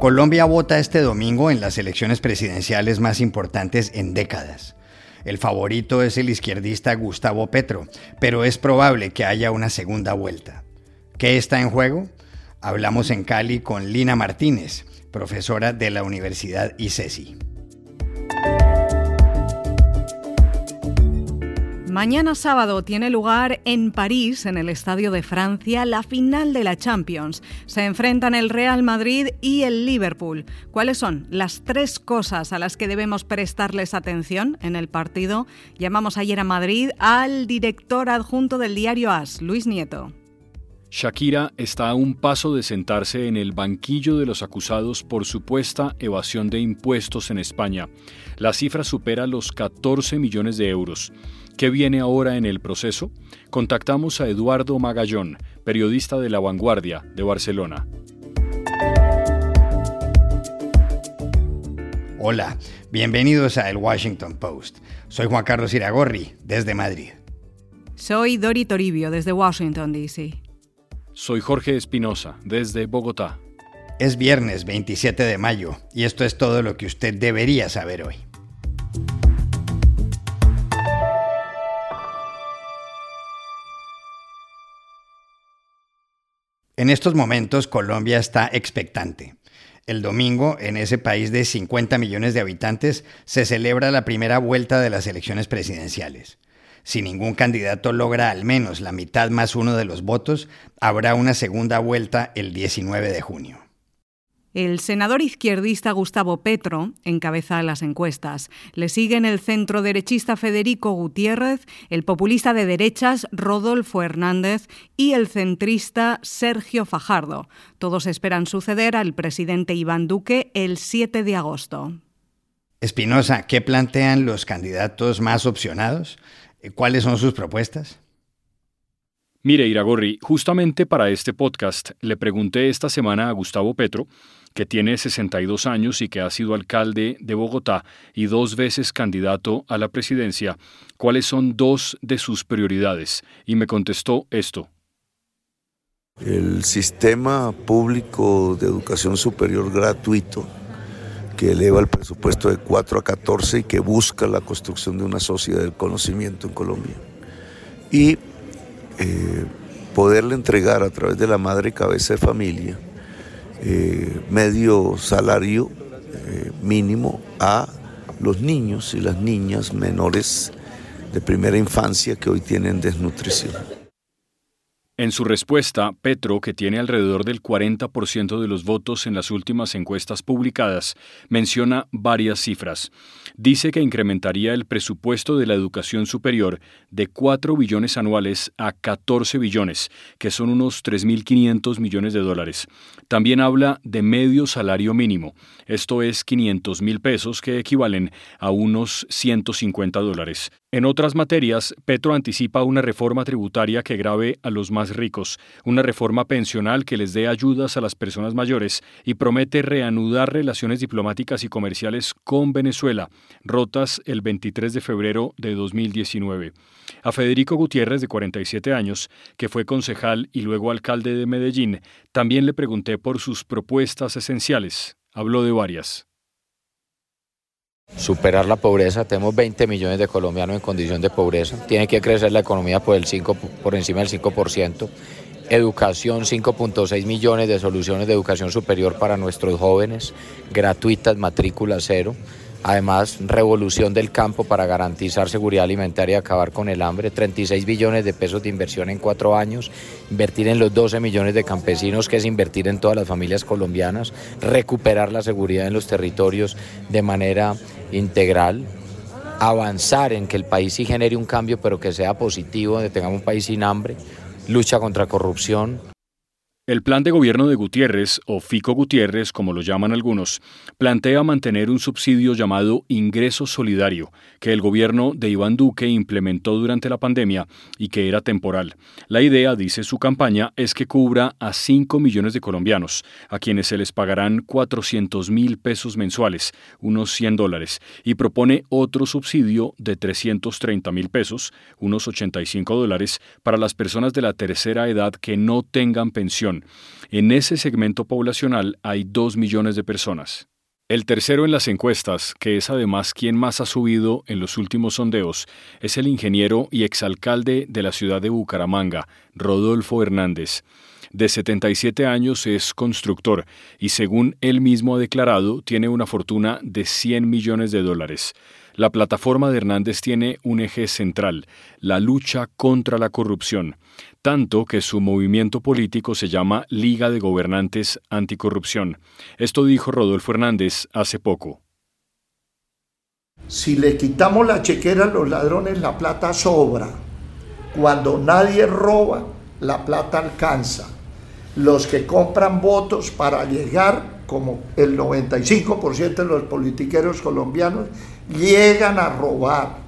Colombia vota este domingo en las elecciones presidenciales más importantes en décadas. El favorito es el izquierdista Gustavo Petro, pero es probable que haya una segunda vuelta. ¿Qué está en juego? Hablamos en Cali con Lina Martínez, profesora de la Universidad ICESI. Mañana sábado tiene lugar en París, en el Estadio de Francia, la final de la Champions. Se enfrentan el Real Madrid y el Liverpool. ¿Cuáles son las tres cosas a las que debemos prestarles atención en el partido? Llamamos ayer a Madrid al director adjunto del diario AS, Luis Nieto. Shakira está a un paso de sentarse en el banquillo de los acusados por supuesta evasión de impuestos en España. La cifra supera los 14 millones de euros. ¿Qué viene ahora en el proceso? Contactamos a Eduardo Magallón, periodista de La Vanguardia de Barcelona. Hola, bienvenidos a El Washington Post. Soy Juan Carlos Iragorri, desde Madrid. Soy Dori Toribio, desde Washington, D.C. Soy Jorge Espinosa, desde Bogotá. Es viernes 27 de mayo y esto es todo lo que usted debería saber hoy. En estos momentos Colombia está expectante. El domingo, en ese país de 50 millones de habitantes, se celebra la primera vuelta de las elecciones presidenciales. Si ningún candidato logra al menos la mitad más uno de los votos, habrá una segunda vuelta el 19 de junio. El senador izquierdista Gustavo Petro encabeza las encuestas. Le siguen el centro derechista Federico Gutiérrez, el populista de derechas Rodolfo Hernández y el centrista Sergio Fajardo. Todos esperan suceder al presidente Iván Duque el 7 de agosto. Espinosa, ¿qué plantean los candidatos más opcionados? ¿Cuáles son sus propuestas? Mire, Iragorri, justamente para este podcast le pregunté esta semana a Gustavo Petro que tiene 62 años y que ha sido alcalde de Bogotá y dos veces candidato a la presidencia, cuáles son dos de sus prioridades. Y me contestó esto. El sistema público de educación superior gratuito, que eleva el presupuesto de 4 a 14 y que busca la construcción de una sociedad del conocimiento en Colombia. Y eh, poderle entregar a través de la madre cabeza de familia eh, medio salario eh, mínimo a los niños y las niñas menores de primera infancia que hoy tienen desnutrición. En su respuesta, Petro, que tiene alrededor del 40% de los votos en las últimas encuestas publicadas, menciona varias cifras. Dice que incrementaría el presupuesto de la educación superior de 4 billones anuales a 14 billones, que son unos 3.500 millones de dólares. También habla de medio salario mínimo, esto es 500 mil pesos que equivalen a unos 150 dólares. En otras materias, Petro anticipa una reforma tributaria que grave a los más ricos, una reforma pensional que les dé ayudas a las personas mayores y promete reanudar relaciones diplomáticas y comerciales con Venezuela, rotas el 23 de febrero de 2019. A Federico Gutiérrez, de 47 años, que fue concejal y luego alcalde de Medellín, también le pregunté por sus propuestas esenciales. Habló de varias superar la pobreza. Tenemos 20 millones de colombianos en condición de pobreza. Tiene que crecer la economía por, el 5, por encima del 5%. Educación, 5.6 millones de soluciones de educación superior para nuestros jóvenes, gratuitas, matrícula cero. Además, revolución del campo para garantizar seguridad alimentaria y acabar con el hambre. 36 billones de pesos de inversión en cuatro años. Invertir en los 12 millones de campesinos, que es invertir en todas las familias colombianas. Recuperar la seguridad en los territorios de manera integral. Avanzar en que el país sí genere un cambio, pero que sea positivo, donde tengamos un país sin hambre. Lucha contra corrupción. El plan de gobierno de Gutiérrez, o Fico Gutiérrez, como lo llaman algunos, plantea mantener un subsidio llamado ingreso solidario, que el gobierno de Iván Duque implementó durante la pandemia y que era temporal. La idea, dice su campaña, es que cubra a 5 millones de colombianos, a quienes se les pagarán 400 mil pesos mensuales, unos 100 dólares, y propone otro subsidio de 330 mil pesos, unos 85 dólares, para las personas de la tercera edad que no tengan pensión En ese segmento poblacional hay dos millones de personas. El tercero en las encuestas, que es además quien más ha subido en los últimos sondeos, es el ingeniero y exalcalde de la ciudad de Bucaramanga, Rodolfo Hernández. De 77 años es constructor y según él mismo ha declarado tiene una fortuna de 100 millones de dólares. La plataforma de Hernández tiene un eje central, la lucha contra la corrupción, tanto que su movimiento político se llama Liga de Gobernantes Anticorrupción. Esto dijo Rodolfo Hernández hace poco. Si le quitamos la chequera a los ladrones, la plata sobra. Cuando nadie roba, la plata alcanza. Los que compran votos para llegar, como el 95% de los politiqueros colombianos, llegan a robar.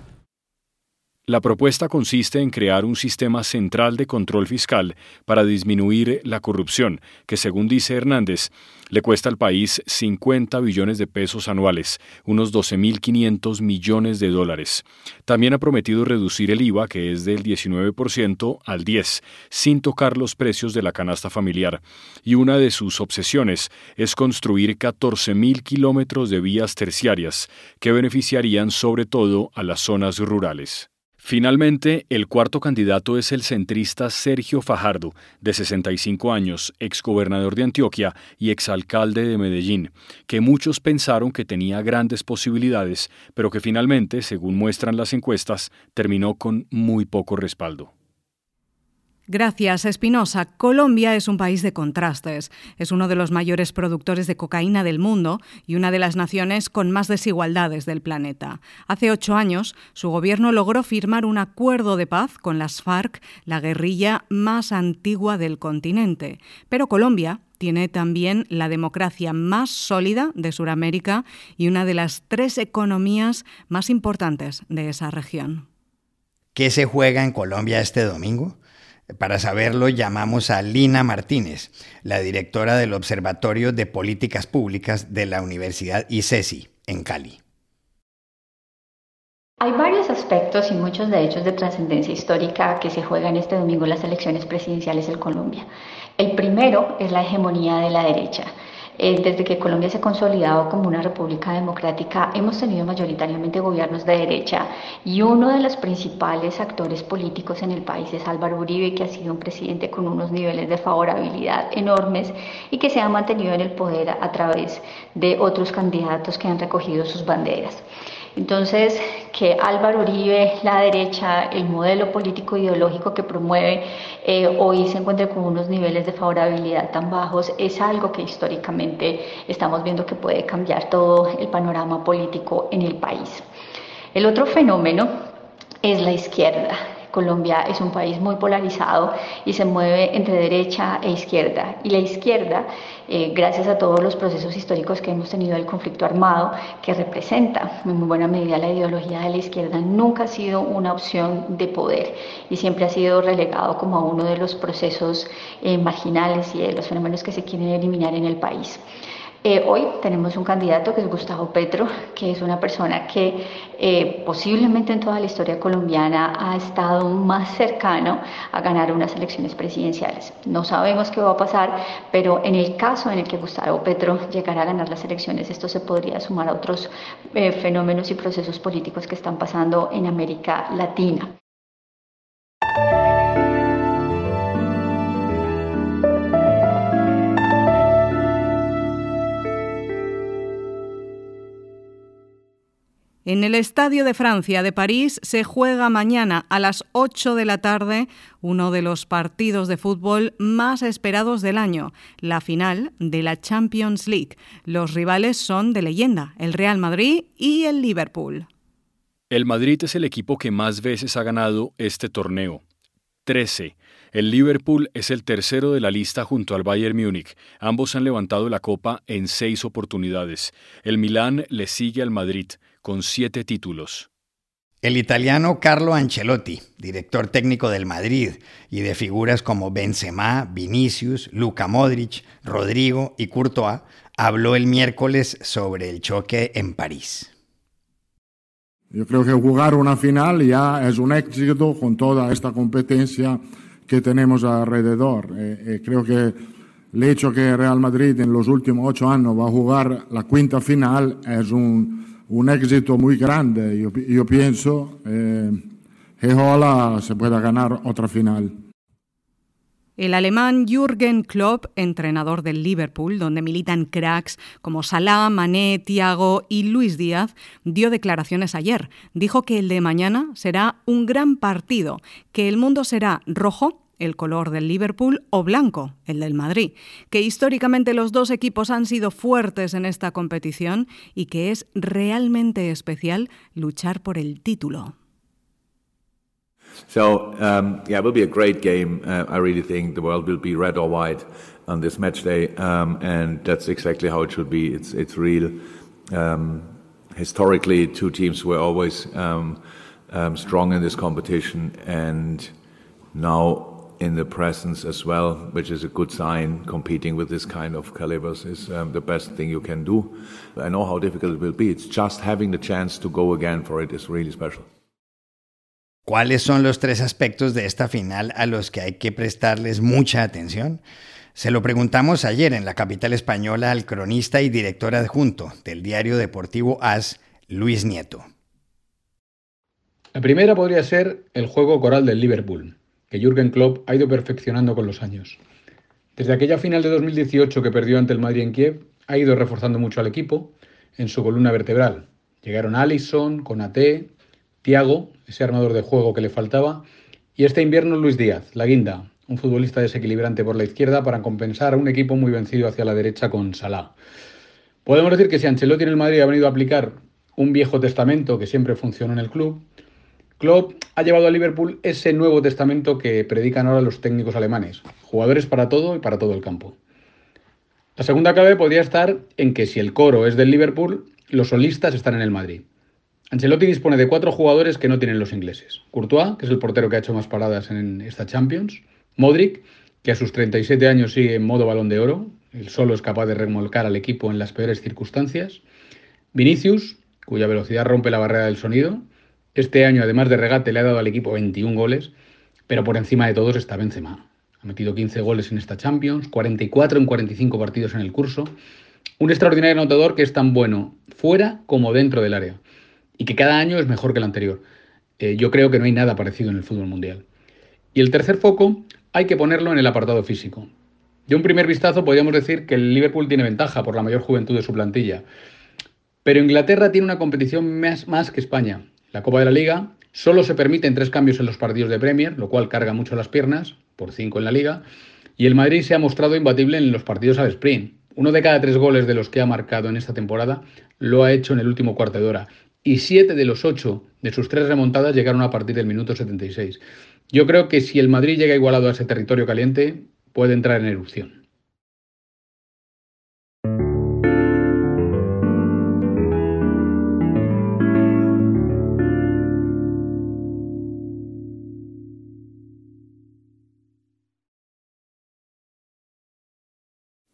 La propuesta consiste en crear un sistema central de control fiscal para disminuir la corrupción, que según dice Hernández, le cuesta al país 50 billones de pesos anuales, unos 12.500 millones de dólares. También ha prometido reducir el IVA, que es del 19% al 10%, sin tocar los precios de la canasta familiar. Y una de sus obsesiones es construir 14.000 kilómetros de vías terciarias, que beneficiarían sobre todo a las zonas rurales. Finalmente, el cuarto candidato es el centrista Sergio Fajardo, de 65 años, exgobernador de Antioquia y exalcalde de Medellín, que muchos pensaron que tenía grandes posibilidades, pero que finalmente, según muestran las encuestas, terminó con muy poco respaldo. Gracias, Espinosa. Colombia es un país de contrastes. Es uno de los mayores productores de cocaína del mundo y una de las naciones con más desigualdades del planeta. Hace ocho años, su gobierno logró firmar un acuerdo de paz con las FARC, la guerrilla más antigua del continente. Pero Colombia tiene también la democracia más sólida de Sudamérica y una de las tres economías más importantes de esa región. ¿Qué se juega en Colombia este domingo? Para saberlo, llamamos a Lina Martínez, la directora del Observatorio de Políticas Públicas de la Universidad ICESI, en Cali. Hay varios aspectos y muchos de hechos de trascendencia histórica que se juegan este domingo en las elecciones presidenciales en Colombia. El primero es la hegemonía de la derecha. Eh, desde que Colombia se ha consolidado como una república democrática, hemos tenido mayoritariamente gobiernos de derecha y uno de los principales actores políticos en el país es Álvaro Uribe, que ha sido un presidente con unos niveles de favorabilidad enormes y que se ha mantenido en el poder a través de otros candidatos que han recogido sus banderas. Entonces, que Álvaro Uribe, la derecha, el modelo político ideológico que promueve, eh, hoy se encuentre con unos niveles de favorabilidad tan bajos, es algo que históricamente estamos viendo que puede cambiar todo el panorama político en el país. El otro fenómeno es la izquierda. Colombia es un país muy polarizado y se mueve entre derecha e izquierda. Y la izquierda, eh, gracias a todos los procesos históricos que hemos tenido del conflicto armado, que representa en muy buena medida la ideología de la izquierda, nunca ha sido una opción de poder y siempre ha sido relegado como uno de los procesos eh, marginales y de los fenómenos que se quieren eliminar en el país. Eh, hoy tenemos un candidato que es Gustavo Petro, que es una persona que eh, posiblemente en toda la historia colombiana ha estado más cercano a ganar unas elecciones presidenciales. No sabemos qué va a pasar, pero en el caso en el que Gustavo Petro llegara a ganar las elecciones, esto se podría sumar a otros eh, fenómenos y procesos políticos que están pasando en América Latina. En el Estadio de Francia de París se juega mañana a las 8 de la tarde uno de los partidos de fútbol más esperados del año, la final de la Champions League. Los rivales son de leyenda, el Real Madrid y el Liverpool. El Madrid es el equipo que más veces ha ganado este torneo. 13. El Liverpool es el tercero de la lista junto al Bayern Múnich. Ambos han levantado la copa en seis oportunidades. El Milán le sigue al Madrid con siete títulos. El italiano Carlo Ancelotti, director técnico del Madrid y de figuras como Benzema, Vinicius, Luca Modric, Rodrigo y Courtois, habló el miércoles sobre el choque en París. Yo creo que jugar una final ya es un éxito con toda esta competencia que tenemos alrededor. Eh, eh, creo que el hecho que Real Madrid en los últimos ocho años va a jugar la quinta final es un, un éxito muy grande. Yo, pienso eh, que ojalá se pueda ganar otra final. El alemán Jürgen Klopp, entrenador del Liverpool, donde militan cracks como Salah, Mané, Thiago y Luis Díaz, dio declaraciones ayer. Dijo que el de mañana será un gran partido, que el mundo será rojo el color del Liverpool, o blanco, el del Madrid, que históricamente los dos equipos han sido fuertes en esta competición y que es realmente especial luchar por el título. So um, yeah, it will be a great game. Uh, I really think the world will be red or white on this match day, um, and that's exactly how it should be. It's it's real. Um, historically, two teams were always um, um, strong in this competition, and now in the presence as well, which is a good sign. Competing with this kind of calibers is um, the best thing you can do. I know how difficult it will be. It's just having the chance to go again for it is really special. ¿Cuáles son los tres aspectos de esta final a los que hay que prestarles mucha atención? Se lo preguntamos ayer en la capital española al cronista y director adjunto del diario deportivo AS, Luis Nieto. La primera podría ser el juego coral del Liverpool, que Jürgen Klopp ha ido perfeccionando con los años. Desde aquella final de 2018 que perdió ante el Madrid en Kiev, ha ido reforzando mucho al equipo en su columna vertebral. Llegaron Allison, Conate, Tiago, ese armador de juego que le faltaba, y este invierno Luis Díaz, la guinda, un futbolista desequilibrante por la izquierda para compensar a un equipo muy vencido hacia la derecha con Salah. Podemos decir que si Ancelotti en el Madrid ha venido a aplicar un viejo testamento que siempre funcionó en el club, Klopp ha llevado a Liverpool ese nuevo testamento que predican ahora los técnicos alemanes, jugadores para todo y para todo el campo. La segunda clave podría estar en que si el coro es del Liverpool, los solistas están en el Madrid. Ancelotti dispone de cuatro jugadores que no tienen los ingleses. Courtois, que es el portero que ha hecho más paradas en esta Champions. Modric, que a sus 37 años sigue en modo balón de oro. Él solo es capaz de remolcar al equipo en las peores circunstancias. Vinicius, cuya velocidad rompe la barrera del sonido. Este año, además de regate, le ha dado al equipo 21 goles. Pero por encima de todos está Benzema. Ha metido 15 goles en esta Champions, 44 en 45 partidos en el curso. Un extraordinario anotador que es tan bueno fuera como dentro del área y que cada año es mejor que el anterior. Eh, yo creo que no hay nada parecido en el fútbol mundial. Y el tercer foco hay que ponerlo en el apartado físico. De un primer vistazo podríamos decir que el Liverpool tiene ventaja por la mayor juventud de su plantilla. Pero Inglaterra tiene una competición más, más que España. La Copa de la Liga solo se permiten tres cambios en los partidos de Premier, lo cual carga mucho las piernas, por cinco en la Liga. Y el Madrid se ha mostrado imbatible en los partidos al sprint. Uno de cada tres goles de los que ha marcado en esta temporada lo ha hecho en el último cuarto de hora y siete de los ocho de sus tres remontadas llegaron a partir del minuto 76. Yo creo que si el Madrid llega igualado a ese territorio caliente, puede entrar en erupción.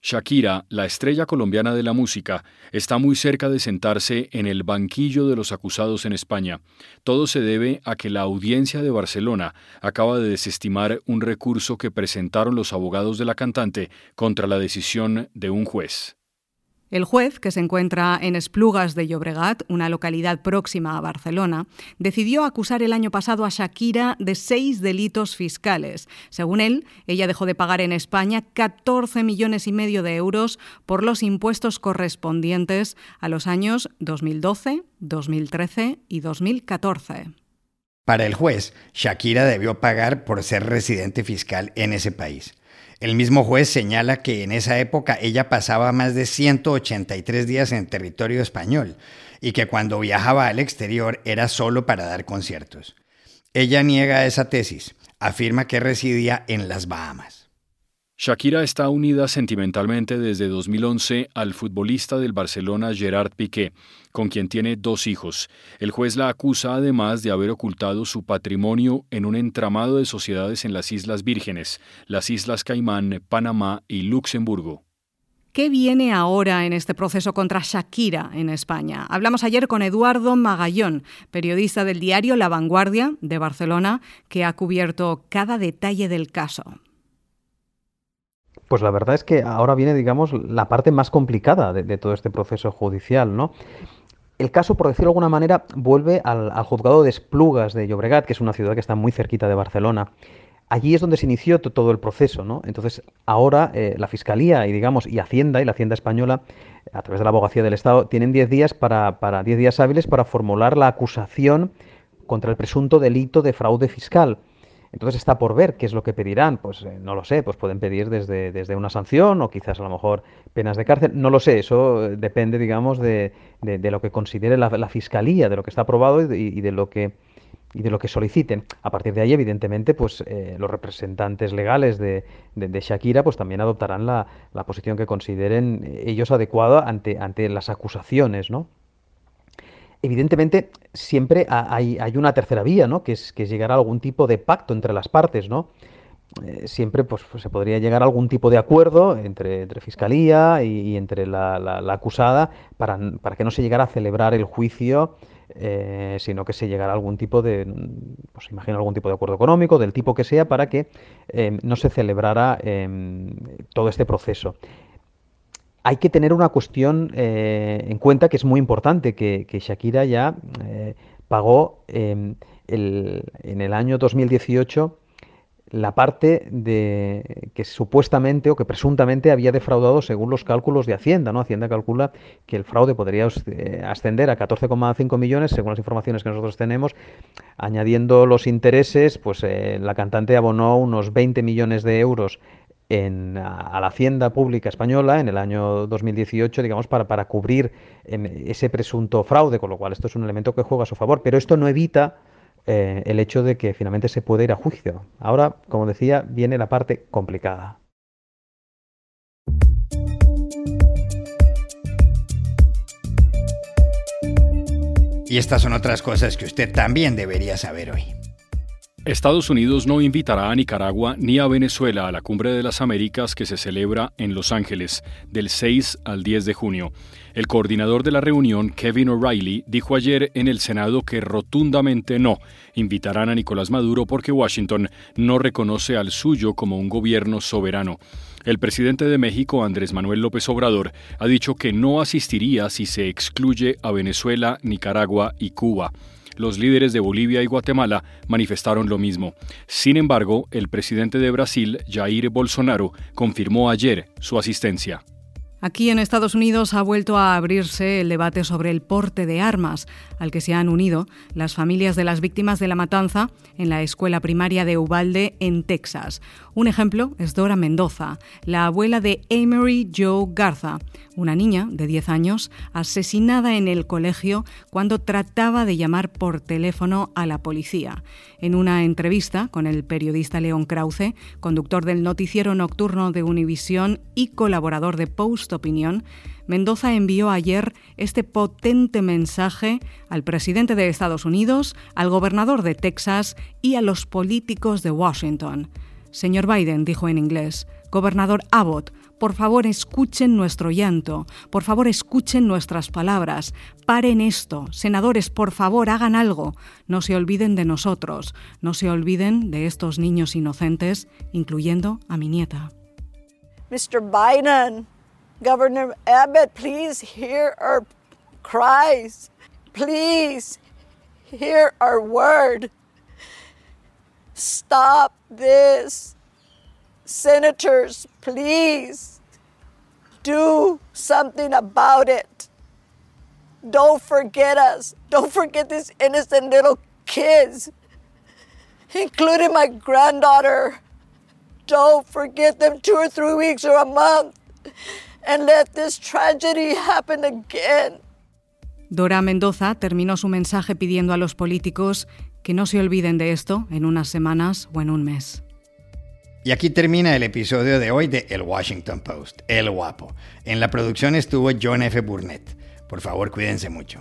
Shakira, la estrella colombiana de la música, está muy cerca de sentarse en el banquillo de los acusados en España. Todo se debe a que la audiencia de Barcelona acaba de desestimar un recurso que presentaron los abogados de la cantante contra la decisión de un juez. El juez, que se encuentra en Esplugas de Llobregat, una localidad próxima a Barcelona, decidió acusar el año pasado a Shakira de seis delitos fiscales. Según él, ella dejó de pagar en España 14 millones y medio de euros por los impuestos correspondientes a los años 2012, 2013 y 2014. Para el juez, Shakira debió pagar por ser residente fiscal en ese país. El mismo juez señala que en esa época ella pasaba más de 183 días en territorio español y que cuando viajaba al exterior era solo para dar conciertos. Ella niega esa tesis, afirma que residía en las Bahamas. Shakira está unida sentimentalmente desde 2011 al futbolista del Barcelona Gerard Piqué, con quien tiene dos hijos. El juez la acusa además de haber ocultado su patrimonio en un entramado de sociedades en las Islas Vírgenes, las Islas Caimán, Panamá y Luxemburgo. ¿Qué viene ahora en este proceso contra Shakira en España? Hablamos ayer con Eduardo Magallón, periodista del diario La Vanguardia de Barcelona, que ha cubierto cada detalle del caso. Pues la verdad es que ahora viene, digamos, la parte más complicada de, todo este proceso judicial, ¿no? El caso, por decirlo de alguna manera, vuelve al, juzgado de Esplugas de Llobregat, que es una ciudad que está muy cerquita de Barcelona. Allí es donde se inició todo el proceso, ¿no? Entonces, ahora eh, la Fiscalía y, digamos, y Hacienda y la Hacienda Española, a través de la Abogacía del Estado, tienen 10 días para, para 10 días hábiles para formular la acusación contra el presunto delito de fraude fiscal. Entonces está por ver qué es lo que pedirán. Pues eh, no lo sé, pues pueden pedir desde, desde, una sanción o quizás a lo mejor penas de cárcel. No lo sé, eso eh, depende, digamos, de, de, lo que considere la, fiscalía, de lo que está aprobado y, de lo que y de lo que soliciten. A partir de ahí, evidentemente, pues eh, los representantes legales de, de, Shakira pues también adoptarán la, la, posición que consideren ellos adecuada ante, ante las acusaciones, ¿no? Evidentemente siempre hay, una tercera vía, ¿no? Que es, que llegar a algún tipo de pacto entre las partes, ¿no? Eh, siempre pues, pues, se podría llegar a algún tipo de acuerdo entre, fiscalía y, entre la, acusada para, que no se llegara a celebrar el juicio, eh, sino que se llegara a algún tipo de, pues imagino algún tipo de acuerdo económico, del tipo que sea, para que eh, no se celebrara todo este proceso hay que tener una cuestión eh, en cuenta que es muy importante, que, Shakira ya eh, pagó em, en el año 2018 la parte de que supuestamente o que presuntamente había defraudado según los cálculos de Hacienda. ¿no? Hacienda calcula que el fraude podría eh, ascender a 14,5 millones, según las informaciones que nosotros tenemos. Añadiendo los intereses, pues la cantante abonó unos 20 millones de euros en, a, la hacienda pública española en el año 2018, digamos, para, para cubrir ese presunto fraude, con lo cual esto es un elemento que juega a su favor, pero esto no evita eh, el hecho de que finalmente se puede ir a juicio. Ahora, como decía, viene la parte complicada. Y estas son otras cosas que usted también debería saber hoy. Estados Unidos no invitará a Nicaragua ni a Venezuela a la Cumbre de las Américas que se celebra en Los Ángeles del 6 al 10 de junio. El coordinador de la reunión, Kevin O'Reilly, dijo ayer en el Senado que rotundamente no invitarán a Nicolás Maduro porque Washington no reconoce al suyo como un gobierno soberano. El presidente de México, Andrés Manuel López Obrador, ha dicho que no asistiría si se excluye a Venezuela, Nicaragua y Cuba. Los líderes de Bolivia y Guatemala manifestaron lo mismo. Sin embargo, el presidente de Brasil, Jair Bolsonaro, confirmó ayer su asistencia. Aquí en Estados Unidos ha vuelto a abrirse el debate sobre el porte de armas, al que se han unido las familias de las víctimas de la matanza en la escuela primaria de Uvalde, en Texas. Un ejemplo es Dora Mendoza, la abuela de Amory Joe Garza, una niña de 10 años asesinada en el colegio cuando trataba de llamar por teléfono a la policía. En una entrevista con el periodista León Krause, conductor del noticiero nocturno de Univisión y colaborador de Post Opinión, Mendoza envió ayer este potente mensaje al presidente de Estados Unidos, al gobernador de Texas y a los políticos de Washington. Señor Biden, dijo en inglés, Gobernador Abbott, por favor escuchen nuestro llanto, por favor escuchen nuestras palabras, paren esto, senadores, por favor hagan algo, no se olviden de nosotros, no se olviden de estos niños inocentes, incluyendo a mi nieta. Mr. Biden, Governor Abbott, please hear our cries. Please hear our word. Stop this. Senators, please do something about it. Don't forget us. Don't forget these innocent little kids, including my granddaughter. Don't forget them two or three weeks or a month and let this tragedy happen again. Dora Mendoza terminó su mensaje pidiendo a los políticos que no se olviden de esto en unas semanas o en un mes. Y aquí termina el episodio de hoy de El Washington Post, El Guapo. En la producción estuvo John F. Burnett. Por favor, cuídense mucho.